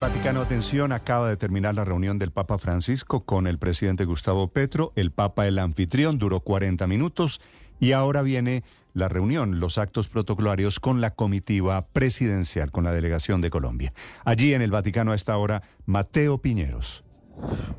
Vaticano, atención, acaba de terminar la reunión del Papa Francisco con el presidente Gustavo Petro. El Papa, el anfitrión, duró 40 minutos y ahora viene la reunión, los actos protocolarios con la comitiva presidencial, con la delegación de Colombia. Allí en el Vaticano a esta hora, Mateo Piñeros.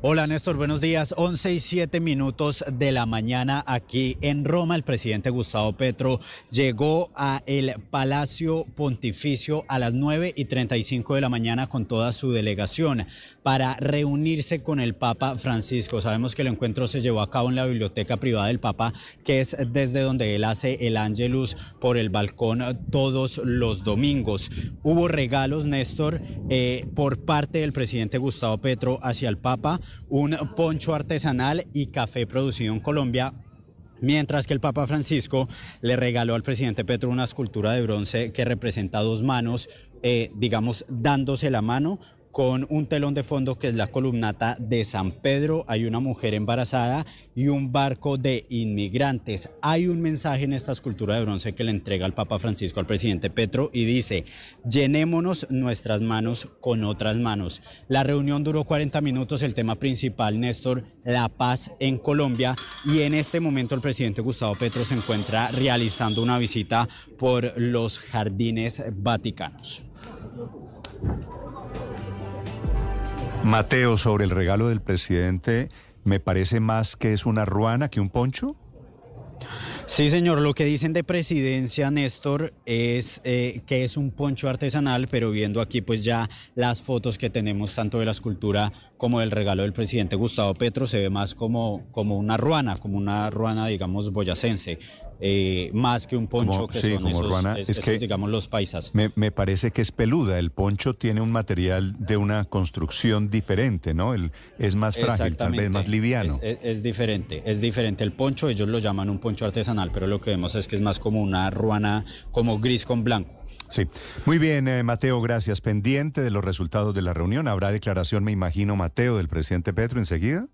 Hola Néstor, buenos días. 11 y 7 minutos de la mañana aquí en Roma. El presidente Gustavo Petro llegó a el Palacio Pontificio a las 9 y 35 de la mañana con toda su delegación para reunirse con el Papa Francisco. Sabemos que el encuentro se llevó a cabo en la biblioteca privada del Papa, que es desde donde él hace el Ángelus por el balcón todos los domingos. Hubo regalos, Néstor, eh, por parte del presidente Gustavo Petro hacia el Papa Papa un poncho artesanal y café producido en Colombia Mientras que el Papa Francisco le regaló al presidente Petro una escultura de bronce que representa dos manos, eh, digamos, dándose la mano, con un telón de fondo que es la columnata de San Pedro, hay una mujer embarazada y un barco de inmigrantes. Hay un mensaje en esta escultura de bronce que le entrega el Papa Francisco al presidente Petro y dice, llenémonos nuestras manos con otras manos. La reunión duró 40 minutos, el tema principal, Néstor, la paz en Colombia y en este momento el presidente Gustavo Petro se encuentra realizando una visita por los jardines vaticanos. Mateo, sobre el regalo del presidente, me parece más que es una ruana que un poncho. Sí, señor, lo que dicen de presidencia, Néstor, es eh, que es un poncho artesanal, pero viendo aquí pues ya las fotos que tenemos tanto de la escultura como del regalo del presidente Gustavo Petro, se ve más como, como una ruana, como una ruana, digamos, boyacense. Eh, más que un poncho que son como ruana, es, que, digamos los paisas. Me, me, parece que es peluda, el poncho tiene un material de una construcción diferente, ¿no? El, es más frágil, tal vez más liviano. Es, es, diferente, es diferente. El poncho ellos lo llaman un poncho artesanal, pero lo que vemos es que es más como una ruana, como gris con blanco. Sí. Muy bien, eh, Mateo, gracias. Pendiente de los resultados de la reunión, ¿habrá declaración, me imagino, Mateo, del presidente Petro enseguida?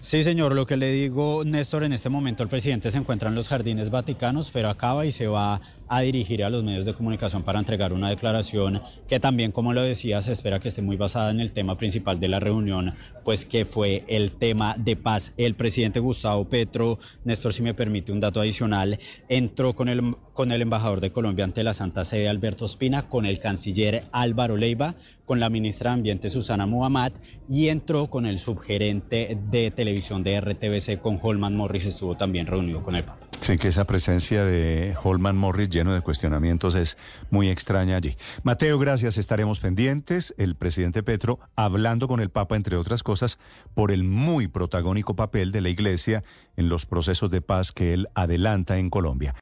Sí, señor, lo que le digo, Néstor, en este momento el presidente se encuentra en los jardines vaticanos, pero acaba y se va a dirigir a los medios de comunicación para entregar una declaración que también, como lo decía, se espera que esté muy basada en el tema principal de la reunión, pues que fue el tema de paz. El presidente Gustavo Petro, Néstor, si me permite un dato adicional, entró con el, con el embajador de Colombia ante la Santa Sede, Alberto Espina, con el canciller Álvaro Leiva, con la ministra de Ambiente, Susana Muhammad, y entró con el subgerente de televisión de RTBC con Holman Morris estuvo también reunido con él. Sí, que esa presencia de Holman Morris lleno de cuestionamientos es muy extraña allí. Mateo, gracias, estaremos pendientes. El presidente Petro hablando con el Papa, entre otras cosas, por el muy protagónico papel de la Iglesia en los procesos de paz que él adelanta en Colombia.